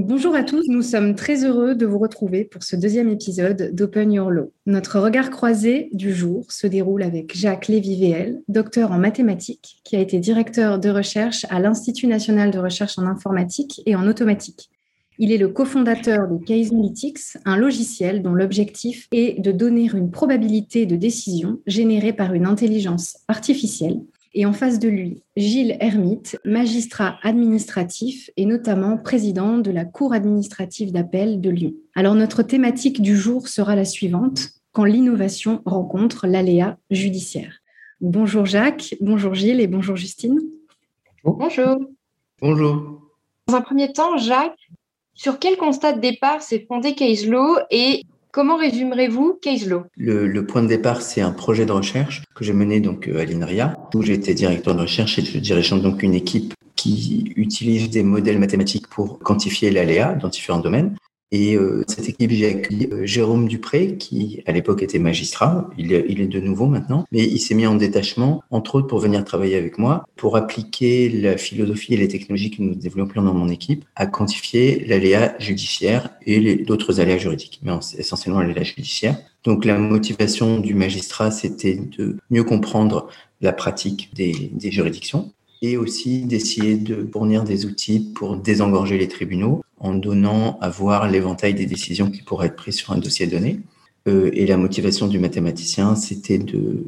Bonjour à tous, nous sommes très heureux de vous retrouver pour ce deuxième épisode d'Open Your Law. Notre regard croisé du jour se déroule avec Jacques Lévy-VL, docteur en mathématiques, qui a été directeur de recherche à l'Institut national de recherche en informatique et en automatique. Il est le cofondateur de Case Analytics, un logiciel dont l'objectif est de donner une probabilité de décision générée par une intelligence artificielle et en face de lui, Gilles Hermite, magistrat administratif et notamment président de la Cour administrative d'appel de Lyon. Alors notre thématique du jour sera la suivante, quand l'innovation rencontre l'aléa judiciaire. Bonjour Jacques, bonjour Gilles et bonjour Justine. Bonjour. Bonjour. Dans un premier temps, Jacques, sur quel constat de départ s'est fondé Case Law et Comment résumerez-vous Case le, point de départ, c'est un projet de recherche que j'ai mené donc euh, à l'INRIA, où j'étais directeur de recherche et je dirigeais donc une équipe qui utilise des modèles mathématiques pour quantifier l'aléa dans différents domaines. Et euh, cette équipe, j'ai accueilli euh, Jérôme Dupré, qui à l'époque était magistrat. Il est, il est de nouveau maintenant, mais il s'est mis en détachement, entre autres pour venir travailler avec moi, pour appliquer la philosophie et les technologies que nous développions dans mon équipe à quantifier l'aléa judiciaire et d'autres aléas juridiques, mais essentiellement l'aléa judiciaire. Donc la motivation du magistrat, c'était de mieux comprendre la pratique des, des juridictions et aussi d'essayer de fournir des outils pour désengorger les tribunaux en donnant à voir l'éventail des décisions qui pourraient être prises sur un dossier donné. Euh, et la motivation du mathématicien, c'était de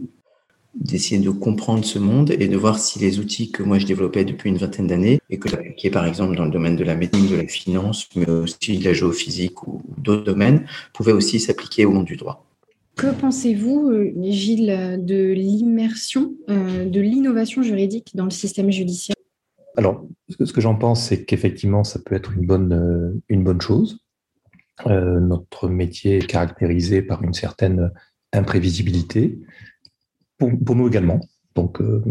d'essayer de comprendre ce monde et de voir si les outils que moi je développais depuis une vingtaine d'années et que j'appliquais par exemple dans le domaine de la médecine, de la finance, mais aussi de la géophysique ou d'autres domaines, pouvaient aussi s'appliquer au monde du droit. Que pensez-vous, euh, Gilles, de l'immersion, euh, de l'innovation juridique dans le système judiciaire? Alors, ce que j'en pense, c'est qu'effectivement, ça peut être une bonne, euh, une bonne chose. Notre métier est caractérisé par une certaine imprévisibilité, pour, nous également. Donc, euh,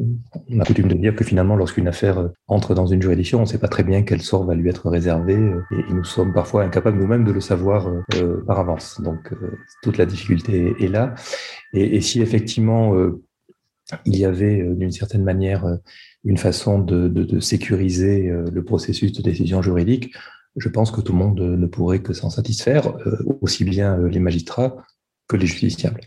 on a coutume de dire que finalement, lorsqu'une affaire entre dans une juridiction, on ne sait pas très bien quel sort va lui être réservé, et, nous sommes parfois incapables nous-mêmes de le savoir par avance. Donc, toute la difficulté est, là. Et, si effectivement il y avait d'une certaine manière une façon de, sécuriser euh, le processus de décision juridique, je pense que tout le monde ne pourrait que s'en satisfaire, euh, aussi bien euh, les magistrats que les justiciables.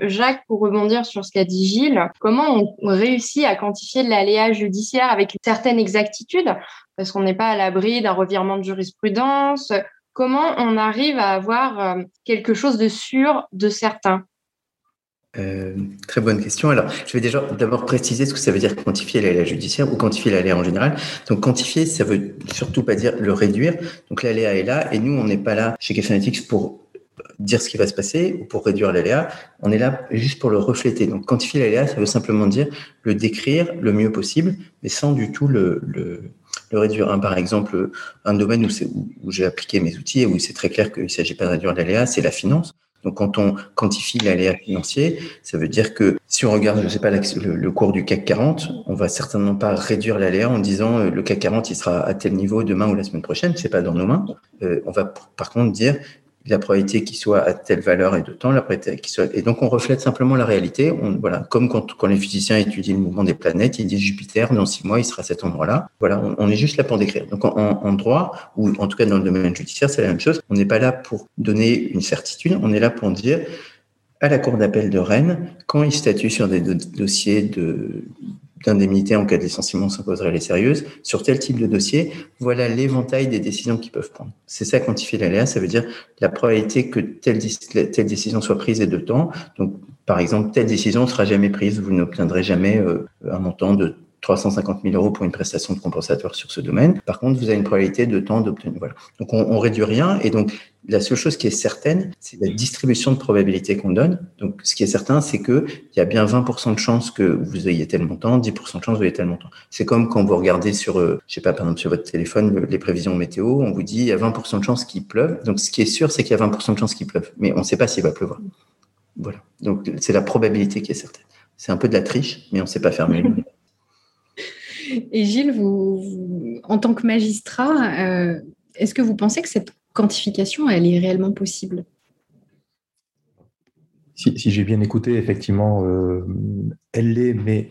Jacques, pour rebondir sur ce qu'a dit Gilles, comment on réussit à quantifier l'aléa judiciaire avec une certaine exactitude Parce qu'on n'est pas à l'abri d'un revirement de jurisprudence? Comment on arrive à avoir quelque chose de sûr, de certain? Euh, très bonne question. Alors, je vais déjà d'abord préciser ce que ça veut dire quantifier l'aléa judiciaire ou quantifier l'aléa en général. Donc, quantifier, ça veut surtout pas dire le réduire. Donc, l'aléa est là et nous, on n'est pas là chez Analytics pour dire ce qui va se passer ou pour réduire l'aléa. On est là juste pour le refléter. Donc, quantifier l'aléa, ça veut simplement dire le décrire le mieux possible, mais sans du tout le, le, le réduire. Hein, par exemple, un domaine où, où, où j'ai appliqué mes outils et où c'est très clair qu'il ne s'agit pas de réduire l'aléa, c'est la finance. Donc, quand on quantifie l'aléa financier, ça veut dire que si on regarde, je sais pas, le, cours du CAC 40, on va certainement pas réduire l'aléa en disant euh, le CAC 40 il sera à tel niveau demain ou la semaine prochaine. C'est pas dans nos mains. Euh, on va par contre dire la probabilité qu'il soit à telle valeur et de temps, la probabilité qu'il soit. Et donc, on reflète simplement la réalité. On, voilà, comme quand, les physiciens étudient le mouvement des planètes, ils disent Jupiter, dans six mois, il sera à cet endroit-là. Voilà, on, est juste là pour décrire. Donc, en, droit, ou en tout cas dans le domaine judiciaire, c'est la même chose. On n'est pas là pour donner une certitude, on est là pour dire à la Cour d'appel de Rennes, quand il statue sur des dossiers de, d'indemnité en cas de licenciement s'imposerait les sérieuses, sur tel type de dossier, voilà l'éventail des décisions qu'ils peuvent prendre. C'est ça quantifier l'aléa, ça veut dire la probabilité que telle, telle décision soit prise est de temps. Donc, par exemple, telle décision ne sera jamais prise, vous n'obtiendrez jamais euh, un montant de 350 000 euros pour une prestation de compensatoire sur ce domaine. Par contre, vous avez une probabilité de temps d'obtenir. Voilà. Donc, on, on, réduit rien. Et donc, la seule chose qui est certaine, c'est la distribution de probabilité qu'on donne. Donc, ce qui est certain, c'est que il y a bien 20% de chances que vous ayez tel montant, 10% de chance que vous ayez tel montant. C'est comme quand vous regardez sur, euh, je sais pas, par exemple, sur votre téléphone, les prévisions météo, on vous dit, il y a 20% de chances qu'il pleuve. Donc, ce qui est sûr, c'est qu'il y a 20% de chances qu'il pleuve. Mais on ne sait pas s'il va pleuvoir. Voilà. Donc, c'est la probabilité qui est certaine. C'est un peu de la triche, mais on ne sait pas fermer Et Gilles, en tant que magistrat, euh, est-ce que vous pensez que cette quantification, elle est réellement possible? Si, j'ai bien écouté, effectivement, euh, elle l'est, mais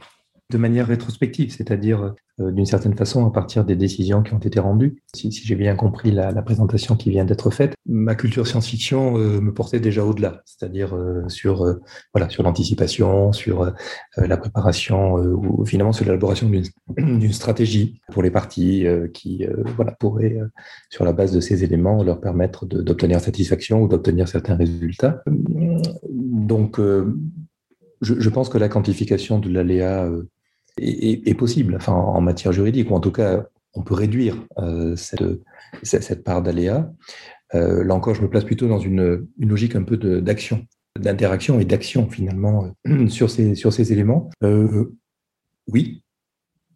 de manière rétrospective, c'est-à-dire euh, d'une certaine façon à partir des décisions qui ont été rendues. Si, j'ai bien compris la, présentation qui vient d'être faite, ma culture science-fiction euh, me portait déjà au-delà, c'est-à-dire euh, sur voilà sur l'anticipation, sur la préparation ou finalement sur l'élaboration d'une stratégie pour les parties qui voilà pourraient sur la base de ces éléments leur permettre d'obtenir satisfaction ou d'obtenir certains résultats. Donc je, pense que la quantification de l'aléa est, possible, enfin en matière juridique, ou en tout cas, on peut réduire euh, cette, cette, part d'aléa. Euh, là encore, je me place plutôt dans une, une logique un peu d'action, d'interaction et d'action finalement euh, sur, ces, sur ces éléments. oui,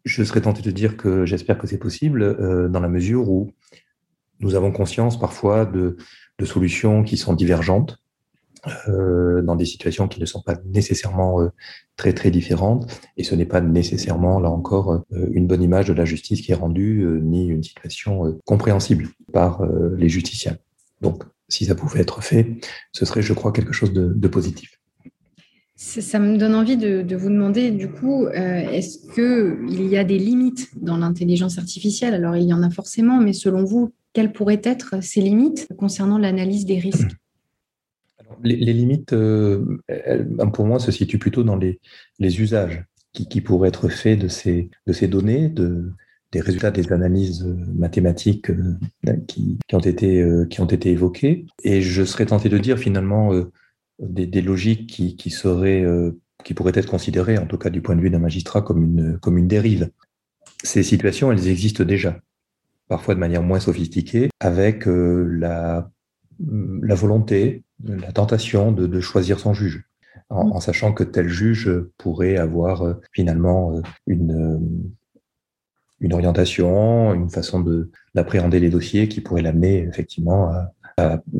je serais tenté de dire que j'espère que c'est possible dans la mesure où nous avons conscience parfois de, de solutions qui sont divergentes, euh, dans des situations qui ne sont pas nécessairement euh, très très différentes et ce n'est pas nécessairement là encore euh, une bonne image de la justice qui est rendue ni une situation compréhensible par les justiciables. Donc si ça pouvait être fait, ce serait je crois quelque chose de, positif. Ça me donne envie de, de vous demander, du coup, est-ce qu'il y a des limites dans l'intelligence artificielle? Alors, il y en a forcément, mais selon vous, quelles pourraient être ces limites concernant l'analyse des risques? les, limites, euh, pour moi, se situent plutôt dans les, usages qui, pourraient être faits de ces, données, de, des résultats des analyses mathématiques euh, qui, ont été, euh, qui évoquées. Et je serais tenté de dire finalement des, logiques qui, pourraient être considérées, en tout cas du point de vue d'un magistrat, comme une, dérive. Ces situations, elles existent déjà, parfois de manière moins sophistiquée, avec la volonté la tentation de, choisir son juge, mm. en, sachant que tel juge pourrait avoir euh, finalement euh, une, euh, une orientation, une façon d'appréhender les dossiers qui pourrait l'amener effectivement à,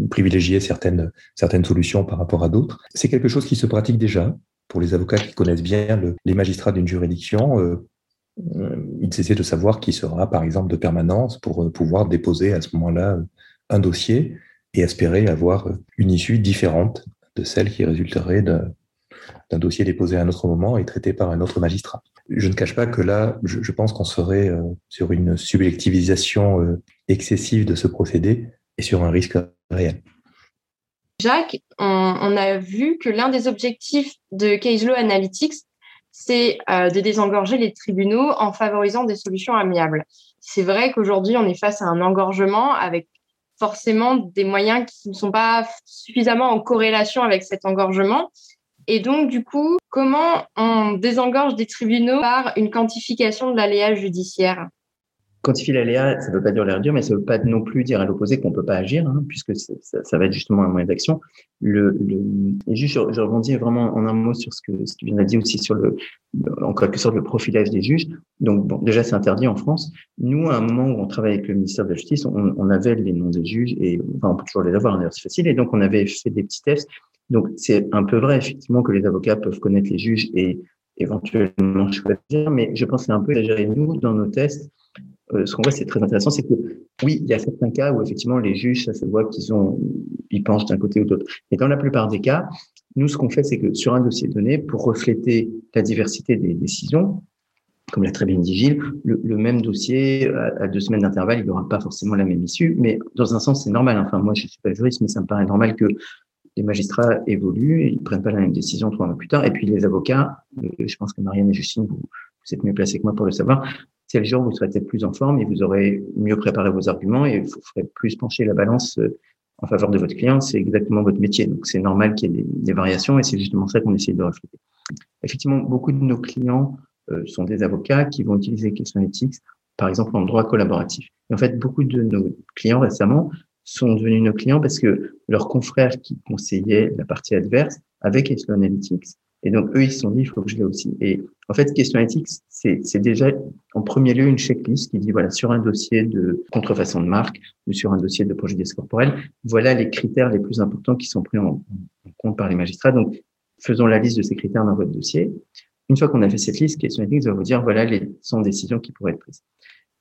privilégier certaines, certaines solutions par rapport à d'autres. C'est quelque chose qui se pratique déjà pour les avocats qui connaissent bien les magistrats d'une juridiction. ils essaient de savoir qui sera, par exemple, de permanence pour pouvoir déposer à ce moment-là un dossier et espérer avoir une issue différente de celle qui résulterait d'un dossier déposé à un autre moment et traité par un autre magistrat. Je ne cache pas que là, je, pense qu'on serait euh, sur une subjectivisation euh, excessive de ce procédé et sur un risque réel. Jacques, on, a vu que l'un des objectifs de Case Law Analytics, c'est euh, de désengorger les tribunaux en favorisant des solutions amiables. C'est vrai qu'aujourd'hui, on est face à un engorgement avec forcément des moyens qui ne sont pas suffisamment en corrélation avec cet engorgement. Et donc, du coup, comment on désengorge des tribunaux par une quantification de l'aléa judiciaire? Quantifier l'aléa, ça ne veut pas dire la réduire, mais ça ne veut pas non plus dire à l'opposé qu'on ne peut pas agir, hein, puisque ça, va être justement un moyen d'action. Le, juste, je, rebondis vraiment en un mot sur ce que, ce que tu viens de dire aussi sur le, en quelque sorte, le profilage des juges. Donc, déjà, c'est interdit en France. Nous, à un moment où on travaille avec le ministère de la Justice, on, avait les noms des juges et on peut toujours les avoir, hein, d'ailleurs, c'est facile. Et donc, on avait fait des petits tests. Donc, c'est un peu vrai, effectivement, que les avocats peuvent connaître les juges et éventuellement choisir, mais je pense que c'est un peu exagéré. Nous, dans nos tests, euh, ce qu'on voit, c'est très intéressant, c'est que oui, il y a certains cas où effectivement les juges, ça se voit qu'ils ont, ils penchent d'un côté ou de l'autre. Mais dans la plupart des cas, nous, ce qu'on fait, c'est que sur un dossier donné, pour refléter la diversité des décisions, comme l'a très bien dit Gilles, le, même dossier, à, deux semaines d'intervalle, il n'y aura pas forcément la même issue. Mais dans un sens, c'est normal. Enfin, moi, je suis pas juriste, mais ça me paraît normal que les magistrats évoluent, ils prennent pas la même décision trois mois plus tard. Et puis les avocats, euh, je pense que Marianne et Justine, vous, vous êtes mieux placés que moi pour le savoir, le jour vous serez peut-être plus en forme et vous aurez mieux préparé vos arguments et vous ferez plus pencher la balance euh, en faveur de votre client. C'est exactement votre métier. Donc, c'est normal qu'il y ait des, variations et c'est justement ça qu'on essaie de refléter. Effectivement, beaucoup de nos clients euh, sont des avocats qui vont utiliser Question Ethics, par exemple, en droit collaboratif. Et en fait, beaucoup de nos clients récemment sont devenus nos clients parce que leurs confrères qui conseillaient la partie adverse avec Question Analytics et donc, eux, ils se sont dit, il faut que je l'ai aussi. Et en fait, question éthique, c'est déjà en premier lieu une checklist qui dit, voilà, sur un dossier de contrefaçon de marque ou sur un dossier de préjudice corporel, voilà les critères les plus importants qui sont pris en, compte par les magistrats. Donc, faisons la liste de ces critères dans votre dossier. Une fois qu'on a fait cette liste, question éthique va vous dire, voilà les 100 décisions qui pourraient être prises.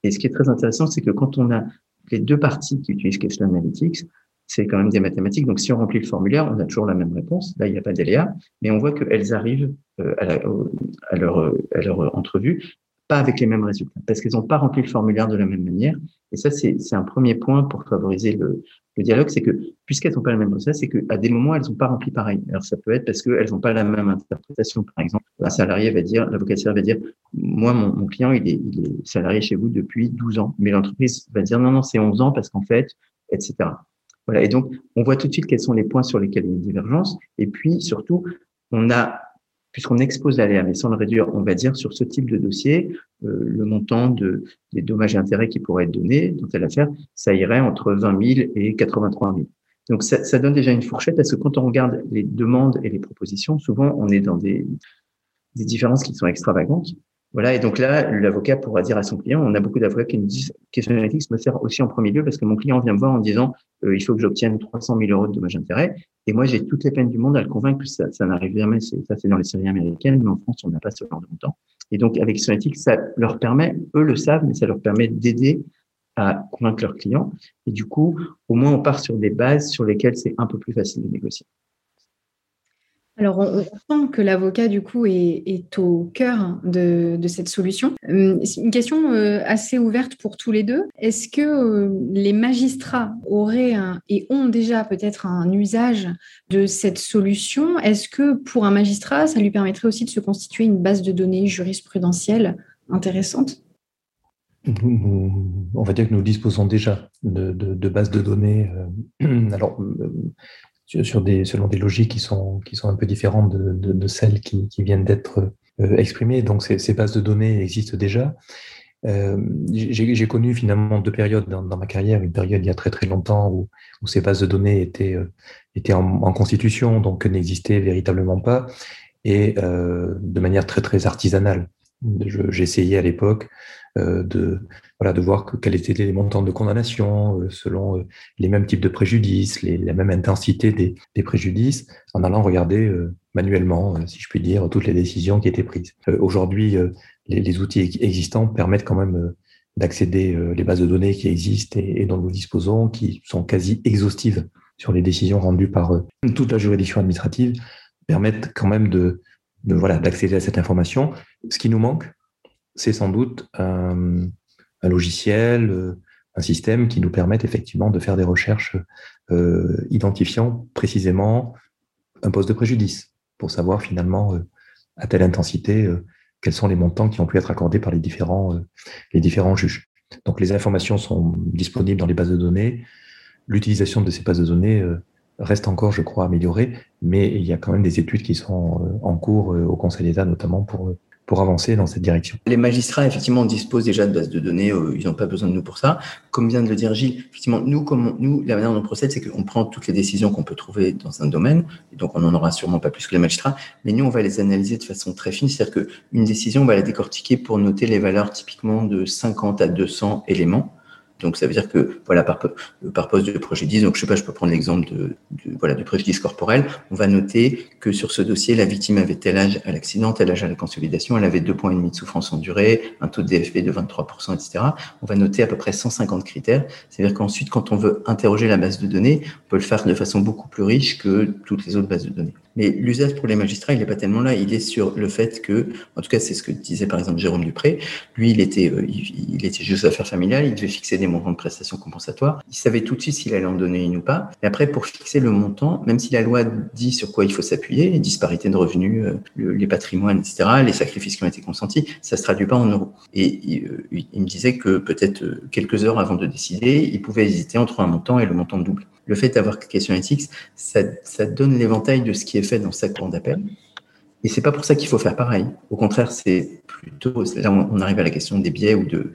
Et ce qui est très intéressant, c'est que quand on a les deux parties qui utilisent Question Analytics, c'est quand même des mathématiques. Donc, si on remplit le formulaire, on a toujours la même réponse. Là, il n'y a pas d'aléa, mais on voit qu'elles arrivent euh, à, leur, entrevue pas avec les mêmes résultats, parce qu'elles n'ont pas rempli le formulaire de la même manière. Et ça, c'est un premier point pour favoriser le, dialogue, c'est que puisqu'elles n'ont pas le même résultat, c'est qu'à des moments, elles n'ont pas rempli pareil. Alors, ça peut être parce qu'elles n'ont pas la même interprétation. Par exemple, un salarié va dire, l'avocat va dire, moi, mon, mon client, il est, il est salarié chez vous depuis 12 ans, mais l'entreprise va dire, non, non, c'est 11 ans parce qu'en fait, etc. Voilà. Et donc, on voit tout de suite quels sont les points sur lesquels il y a une divergence. Et puis, surtout, on a, puisqu'on expose l'aléa, mais sans le réduire, on va dire sur ce type de dossier, euh, le montant de, des dommages et intérêts qui pourraient être donnés dans telle affaire, ça irait entre 20 000 et 83 000. Donc, ça, ça donne déjà une fourchette parce que quand on regarde les demandes et les propositions, souvent, on est dans des, des différences qui sont extravagantes. Voilà, et donc là, l'avocat pourra dire à son client, on a beaucoup d'avocats qui nous disent, question analytics me sert aussi en premier lieu parce que mon client vient me voir en disant, euh, il faut que j'obtienne 300 000 euros de dommages intérêts. Et moi, j'ai toutes les peines du monde à le convaincre que ça, n'arrive jamais. Ça, c'est dans les séries américaines, mais en France, on n'a pas ce genre de montant. Et donc, avec Sonatic, ça leur permet, eux le savent, mais ça leur permet d'aider à convaincre leurs clients. Et du coup, au moins, on part sur des bases sur lesquelles c'est un peu plus facile de négocier. Alors, on, sent que l'avocat, du coup, est, au cœur de, cette solution. Hum, une question euh, assez ouverte pour tous les deux. Est-ce que euh, les magistrats auraient et ont déjà peut-être un usage de cette solution? Est-ce que pour un magistrat, ça lui permettrait aussi de se constituer une base de données jurisprudentielle intéressante? On va dire que nous disposons déjà de, bases de données. Euh, alors, sur des, selon des logiques qui sont, qui sont un peu différentes de, de, de celles qui, qui viennent d'être euh, exprimées. Donc ces, ces, bases de données existent déjà. Euh, J'ai connu finalement deux périodes dans, dans, ma carrière. Une période il y a très très longtemps où, où ces bases de données étaient, euh, étaient en, en, constitution, donc n'existaient véritablement pas, et euh, de manière très très artisanale. J'essayais à l'époque euh, de, voilà, de voir que, quels étaient les montants de condamnation euh, selon euh, les mêmes types de préjudices, les, la même intensité des, des préjudices, en allant regarder manuellement, si je puis dire, toutes les décisions qui étaient prises. Aujourd'hui, les, les, outils existants permettent quand même d'accéder les bases de données qui existent et, et, dont nous disposons, qui sont quasi exhaustives sur les décisions rendues par toute la juridiction administrative, permettent quand même de, de voilà d'accéder à cette information. Ce qui nous manque, c'est sans doute un, logiciel, un système qui nous permette effectivement de faire des recherches euh, identifiant précisément un poste de préjudice pour savoir finalement euh, à telle intensité euh, quels sont les montants qui ont pu être accordés par les différents, les différents juges. Donc les informations sont disponibles dans les bases de données. L'utilisation de ces bases de données reste encore, je crois, améliorée, mais il y a quand même des études qui sont en cours au Conseil d'État, notamment pour pour avancer dans cette direction. Les magistrats, effectivement, disposent déjà de bases de données, euh, ils n'ont pas besoin de nous pour ça. Comme vient de le dire Gilles, effectivement, nous, comme nous, la manière dont on procède, c'est qu'on prend toutes les décisions qu'on peut trouver dans un domaine, donc on n'en aura sûrement pas plus que les magistrats, mais nous, on va les analyser de façon très fine, c'est-à-dire qu'une décision, on va la décortiquer pour noter les valeurs typiquement de 50 à 200 éléments. Donc ça veut dire que voilà par, par poste de préjudice, donc je sais pas, je peux prendre l'exemple de, de, voilà du préjudice corporel. On va noter que sur ce dossier, la victime avait tel âge à l'accident, tel âge à la consolidation, elle avait deux points et demi de souffrance endurée, un taux de DFP de 23%, etc. On va noter à peu près 150 critères. C'est-à-dire qu'ensuite, quand on veut interroger la base de données, on peut le faire de façon beaucoup plus riche que toutes les autres bases de données. Mais l'usage pour les magistrats, il n'est pas tellement là. Il est sur le fait que, en tout cas, c'est ce que disait par exemple Jérôme Dupré. Lui, il était, euh, il, était juste affaires familiales. Il devait fixer des montants de prestations compensatoires. Il savait tout de suite s'il allait en donner une ou pas. Et après, pour fixer le montant, même si la loi dit sur quoi il faut s'appuyer, disparité de revenus, euh, les patrimoines, etc., les sacrifices qui ont été consentis, ça se traduit pas en euros. Et il, euh, il me disait que peut-être quelques heures avant de décider, il pouvait hésiter entre un montant et le montant double le fait d'avoir question éthique, ça, donne l'éventail de ce qui est fait dans sa cour d'appel. Et c'est pas pour ça qu'il faut faire pareil. Au contraire, c'est plutôt, là on arrive à la question des biais ou de,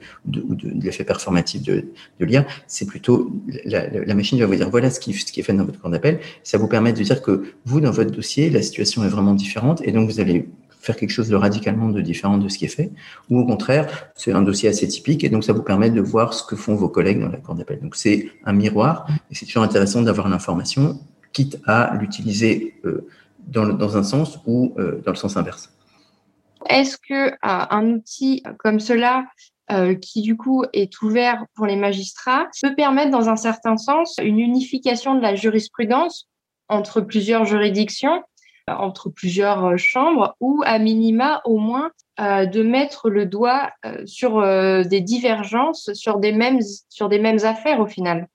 l'effet performatif de, l'IA, c'est plutôt, la, machine va vous dire voilà ce qui, est fait dans votre cour d'appel. Ça vous permet de dire que vous, dans votre dossier, la situation est vraiment différente et donc vous allez faire quelque chose de radicalement de différent de ce qui est fait, ou au contraire, c'est un dossier assez typique et donc ça vous permet de voir ce que font vos collègues dans la cour d'appel. Donc c'est un miroir et c'est toujours intéressant d'avoir l'information, quitte à l'utiliser euh, dans, dans, un sens ou euh, dans le sens inverse. Est-ce que euh, un outil comme cela qui du coup est ouvert pour les magistrats, peut permettre dans un certain sens une unification de la jurisprudence entre plusieurs juridictions, entre plusieurs euh, chambres, ou à minima au moins de mettre le doigt sur des divergences, sur des mêmes, sur des mêmes affaires au final.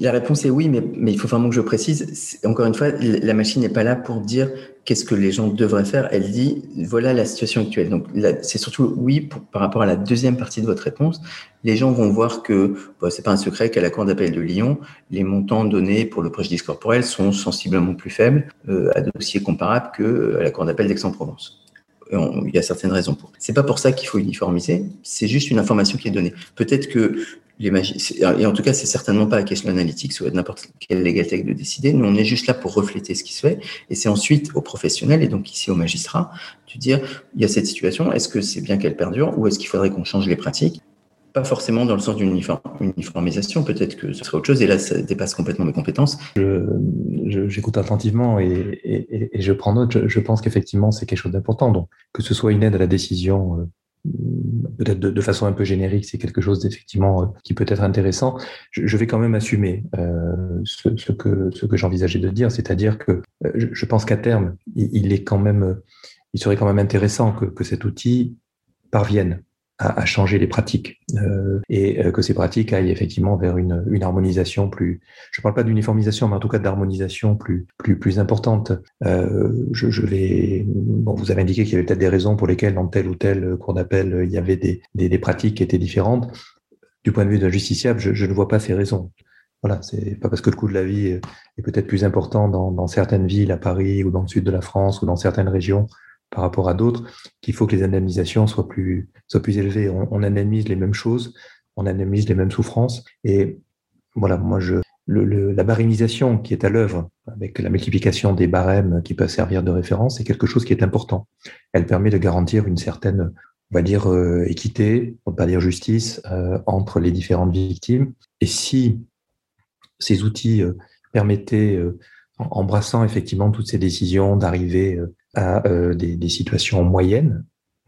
La réponse est oui, mais, il faut vraiment que je précise. Encore une fois, la machine n'est pas là pour dire qu'est-ce que les gens devraient faire. Elle dit voilà la situation actuelle. Donc c'est surtout oui par rapport à la deuxième partie de votre réponse. Les gens vont voir que ce c'est pas un secret qu'à la Cour d'appel de Lyon, les montants donnés pour le préjudice corporel sont sensiblement plus faibles euh, à dossier comparable que à la Cour d'appel d'Aix-en-Provence il y a certaines raisons pour. C'est pas pour ça qu'il faut uniformiser, c'est juste une information qui est donnée. Peut-être que les et en tout cas, c'est certainement pas à Question Analytics ou à n'importe quelle legal tech de décider. Nous, on est juste là pour refléter ce qui se fait. Et c'est ensuite aux professionnels et donc ici aux magistrats de dire, il y a cette situation, est-ce que c'est bien qu'elle perdure ou est-ce qu'il faudrait qu'on change les pratiques? Pas forcément dans le sens d'une uniformisation, peut-être que ce serait autre chose, et là, ça dépasse complètement mes compétences. J'écoute attentivement et, je prends note. Je, je pense qu'effectivement, c'est quelque chose d'important. Donc, que ce soit une aide à la décision euh, peut-être de, façon un peu générique, c'est quelque chose d'effectivement euh, qui peut être intéressant. Je, vais quand même assumer euh, ce, que ce que j'envisageais de dire, c'est-à-dire que euh, je, pense qu'à terme, il, est quand même, il serait quand même intéressant que, que cet outil parvienne à, changer les pratiques euh, et euh, que ces pratiques aillent effectivement vers une, harmonisation plus. Je ne parle pas d'uniformisation, mais en tout cas d'harmonisation plus plus importante. Euh, je, vous avez indiqué qu'il y avait peut-être des raisons pour lesquelles dans telle ou telle cour d'appel il y avait des, des, pratiques qui étaient différentes. Du point de vue d'un justiciable, je, ne vois pas ces raisons. Voilà, c'est pas parce que le coût de la vie est peut-être plus important dans certaines villes, à Paris ou dans le sud de la France ou dans certaines régions par rapport à d'autres, qu'il faut que les indemnisations soient plus, soient plus élevées. On, on, indemnise les mêmes choses, on indemnise les mêmes souffrances. Et voilà, moi, je, le, la barémisation qui est à l'œuvre avec la multiplication des barèmes qui peuvent servir de référence, c'est quelque chose qui est important. Elle permet de garantir une certaine, on va dire, euh, équité, on ne pas dire justice, euh, entre les différentes victimes. Et si ces outils euh, permettaient, embrassant effectivement toutes ces décisions, d'arriver à euh, des, situations moyennes,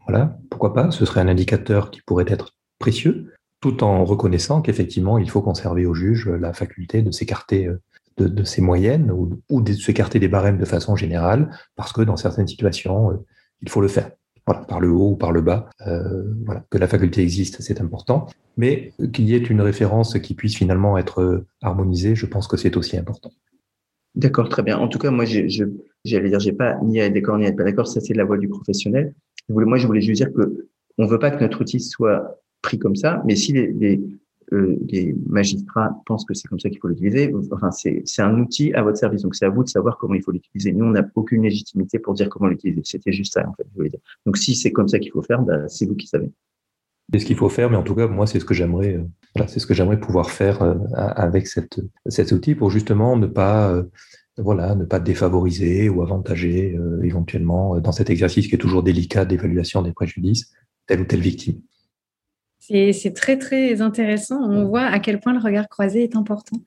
voilà, pourquoi pas, ce serait un indicateur qui pourrait être précieux, tout en reconnaissant qu'effectivement, il faut conserver au juge la faculté de s'écarter euh, de, ces moyennes ou, de s'écarter des barèmes de façon générale, parce que dans certaines situations, euh, il faut le faire. Voilà, par le haut ou par le bas. Voilà, que la faculté existe, c'est important. Mais qu'il y ait une référence qui puisse finalement être harmonisée, je pense que c'est aussi important. D'accord, très bien. En tout cas, moi, je, j'allais dire, j'ai pas ni à être d'accord ni à être pas d'accord. Ça, c'est la voie du professionnel. moi, je voulais juste dire que on veut pas que notre outil soit pris comme ça, mais si les, euh, magistrats pensent que c'est comme ça qu'il faut l'utiliser, enfin, c'est, un outil à votre service. Donc, c'est à vous de savoir comment il faut l'utiliser. Nous, on n'a aucune légitimité pour dire comment l'utiliser. C'était juste ça, en fait. Donc, si c'est comme ça qu'il faut faire, bah, c'est vous qui savez. C'est ce qu'il faut faire, mais en tout cas, moi, c'est ce que j'aimerais, euh, c'est ce que j'aimerais pouvoir faire euh, avec cet outil pour justement ne pas, voilà, ne pas défavoriser ou avantager éventuellement dans cet exercice qui est toujours délicat d'évaluation des préjudices telle ou telle victime. C'est très, très intéressant. On voit à quel point le regard croisé est important.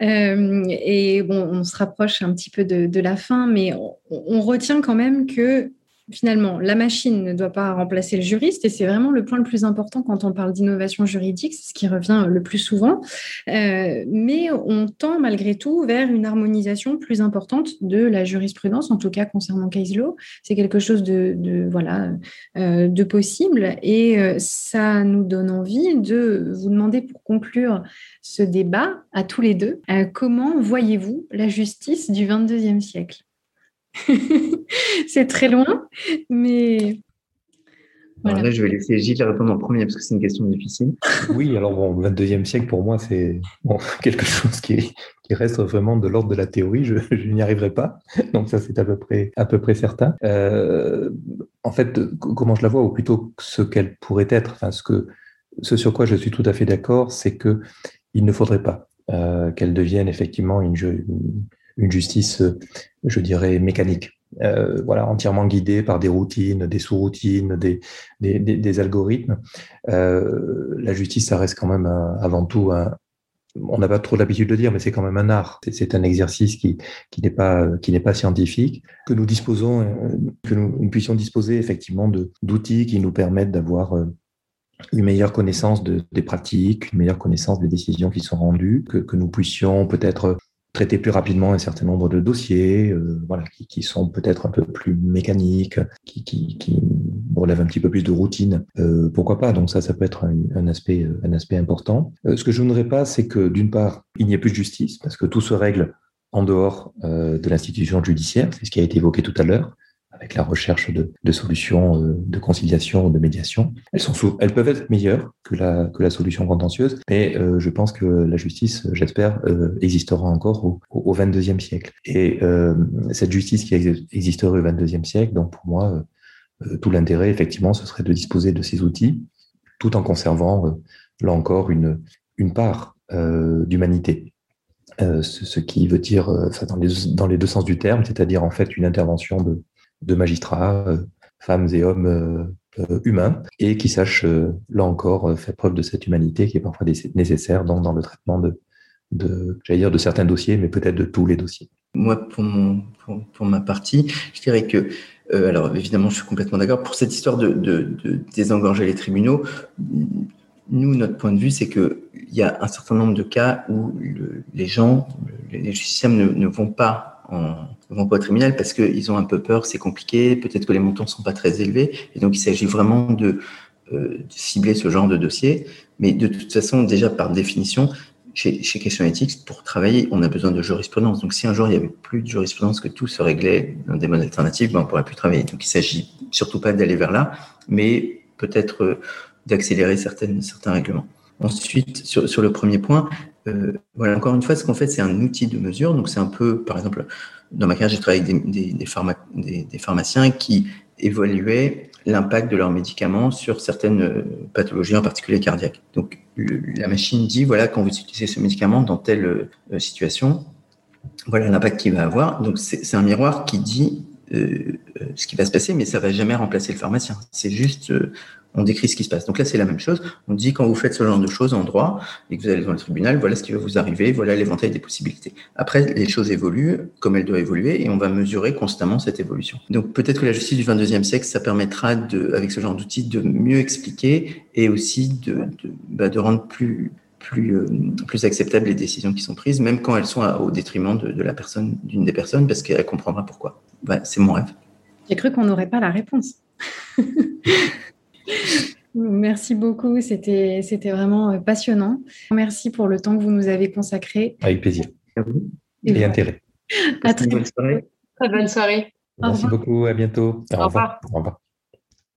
et bon, on se rapproche un petit peu de, de la fin, mais on, on, retient quand même que finalement, la machine ne doit pas remplacer le juriste, et c'est vraiment le point le plus important quand on parle d'innovation juridique, c'est ce qui revient le plus souvent. Euh, mais on tend malgré tout vers une harmonisation plus importante de la jurisprudence, en tout cas concernant case law. C'est quelque chose de, voilà euh, de possible, et euh, ça nous donne envie de vous demander pour conclure ce débat à tous les deux, comment voyez-vous la justice du 22e siècle? c'est très loin, mais. Voilà. là, je vais laisser Gilles répondre en premier parce que c'est une question difficile. Oui, alors bon, 22e siècle, pour moi, c'est bon, quelque chose qui, qui, reste vraiment de l'ordre de la théorie. Je, je n'y arriverai pas. Donc, ça, c'est à peu près, à peu près certain. Euh, en fait, comment je la vois, ou plutôt ce qu'elle pourrait être, enfin, ce, que, ce sur quoi je suis tout à fait d'accord, c'est que il ne faudrait pas euh, qu'elle devienne effectivement une, une, une justice, euh, je dirais, mécanique. Euh, voilà, entièrement guidée par des routines, des sous-routines, des, des, des, algorithmes. Euh, la justice, ça reste quand même avant tout un, on n'a pas trop l'habitude de dire, mais c'est quand même un art. C'est un exercice qui, qui n'est pas, pas scientifique, que nous disposons, que nous, nous puissions disposer effectivement d'outils qui nous permettent d'avoir une meilleure connaissance des pratiques, une meilleure connaissance des décisions qui sont rendues, que, nous puissions peut-être traiter plus rapidement un certain nombre de dossiers, euh, voilà, qui, sont peut-être un peu plus mécaniques, qui, qui, relèvent un petit peu plus de routine. Euh, pourquoi pas Donc ça, ça peut être un, aspect, un aspect important. Euh, ce que je ne voudrais pas, c'est que d'une part, il n'y ait plus de justice, parce que tout se règle en dehors de l'institution judiciaire, c'est ce qui a été évoqué tout à l'heure avec la recherche de, solutions euh, de conciliation ou de médiation. Elles, peuvent être meilleures que la, solution contentieuse, mais euh, je pense que la justice, j'espère, euh, existera encore au, au 22e siècle. Et cette justice qui existerait au 22e siècle, donc pour moi, tout l'intérêt, effectivement, ce serait de disposer de ces outils, tout en conservant, là encore, une, part d'humanité. Ce, qui veut dire, les, dans les deux sens du terme, c'est-à-dire en fait une intervention de, de magistrats, euh, femmes et hommes euh, euh, humains, et qui sachent, là encore, faire preuve de cette humanité qui est parfois nécessaire dans, le traitement de, de, dire, de certains dossiers, mais peut-être de tous les dossiers. Moi, pour, mon, pour, ma partie, je dirais que, alors évidemment, je suis complètement d'accord, pour cette histoire de, de, désengorger les tribunaux, nous, notre point de vue, c'est qu'il y a un certain nombre de cas où les gens, les justiciables ne vont pas en vont pas au tribunal parce qu'ils ont un peu peur, c'est compliqué, peut-être que les montants sont pas très élevés, et donc il s'agit vraiment de, euh, cibler ce genre de dossier. Mais de toute façon, déjà par définition, chez, chez Question Éthique, pour travailler, on a besoin de jurisprudence. Donc si un jour il y avait plus de jurisprudence, que tout se réglait dans des modes alternatifs, ben, on pourrait plus travailler. Donc il s'agit surtout pas d'aller vers là, mais peut-être euh, d'accélérer certains règlements. Ensuite, sur, sur le premier point, euh, voilà, encore une fois, ce qu'on fait, c'est un outil de mesure. Donc, c'est un peu, par exemple, dans ma carrière, j'ai travaillé avec des, pharmaciens qui évaluaient l'impact de leurs médicaments sur certaines euh, pathologies, en particulier cardiaques. Donc, la machine dit, voilà, quand vous utilisez ce médicament dans telle euh, situation, voilà l'impact qu'il va avoir. Donc, c'est un miroir qui dit ce qui va se passer, mais ça va jamais remplacer le pharmacien. C'est juste on décrit ce qui se passe. Donc là, c'est la même chose. On dit quand vous faites ce genre de choses en droit et que vous allez devant le tribunal, voilà ce qui va vous arriver, voilà l'éventail des possibilités. Après, les choses évoluent comme elles doivent évoluer et on va mesurer constamment cette évolution. Donc peut-être que la justice du 22e siècle, ça permettra avec ce genre d'outils, de mieux expliquer et aussi de, de, bah, de rendre plus plus, euh, plus acceptables les décisions qui sont prises, même quand elles sont au détriment de, la personne, d'une des personnes, parce qu'elle comprendra pourquoi. Bah, c'est mon rêve. J'ai cru qu'on n'aurait pas la réponse. Merci beaucoup, c'était vraiment euh, passionnant. Merci pour le temps que vous nous avez consacré. Avec plaisir. Et, intérêt. À très, bonne soirée. Très bonne soirée. Merci beaucoup, à bientôt. Au, revoir. Au revoir.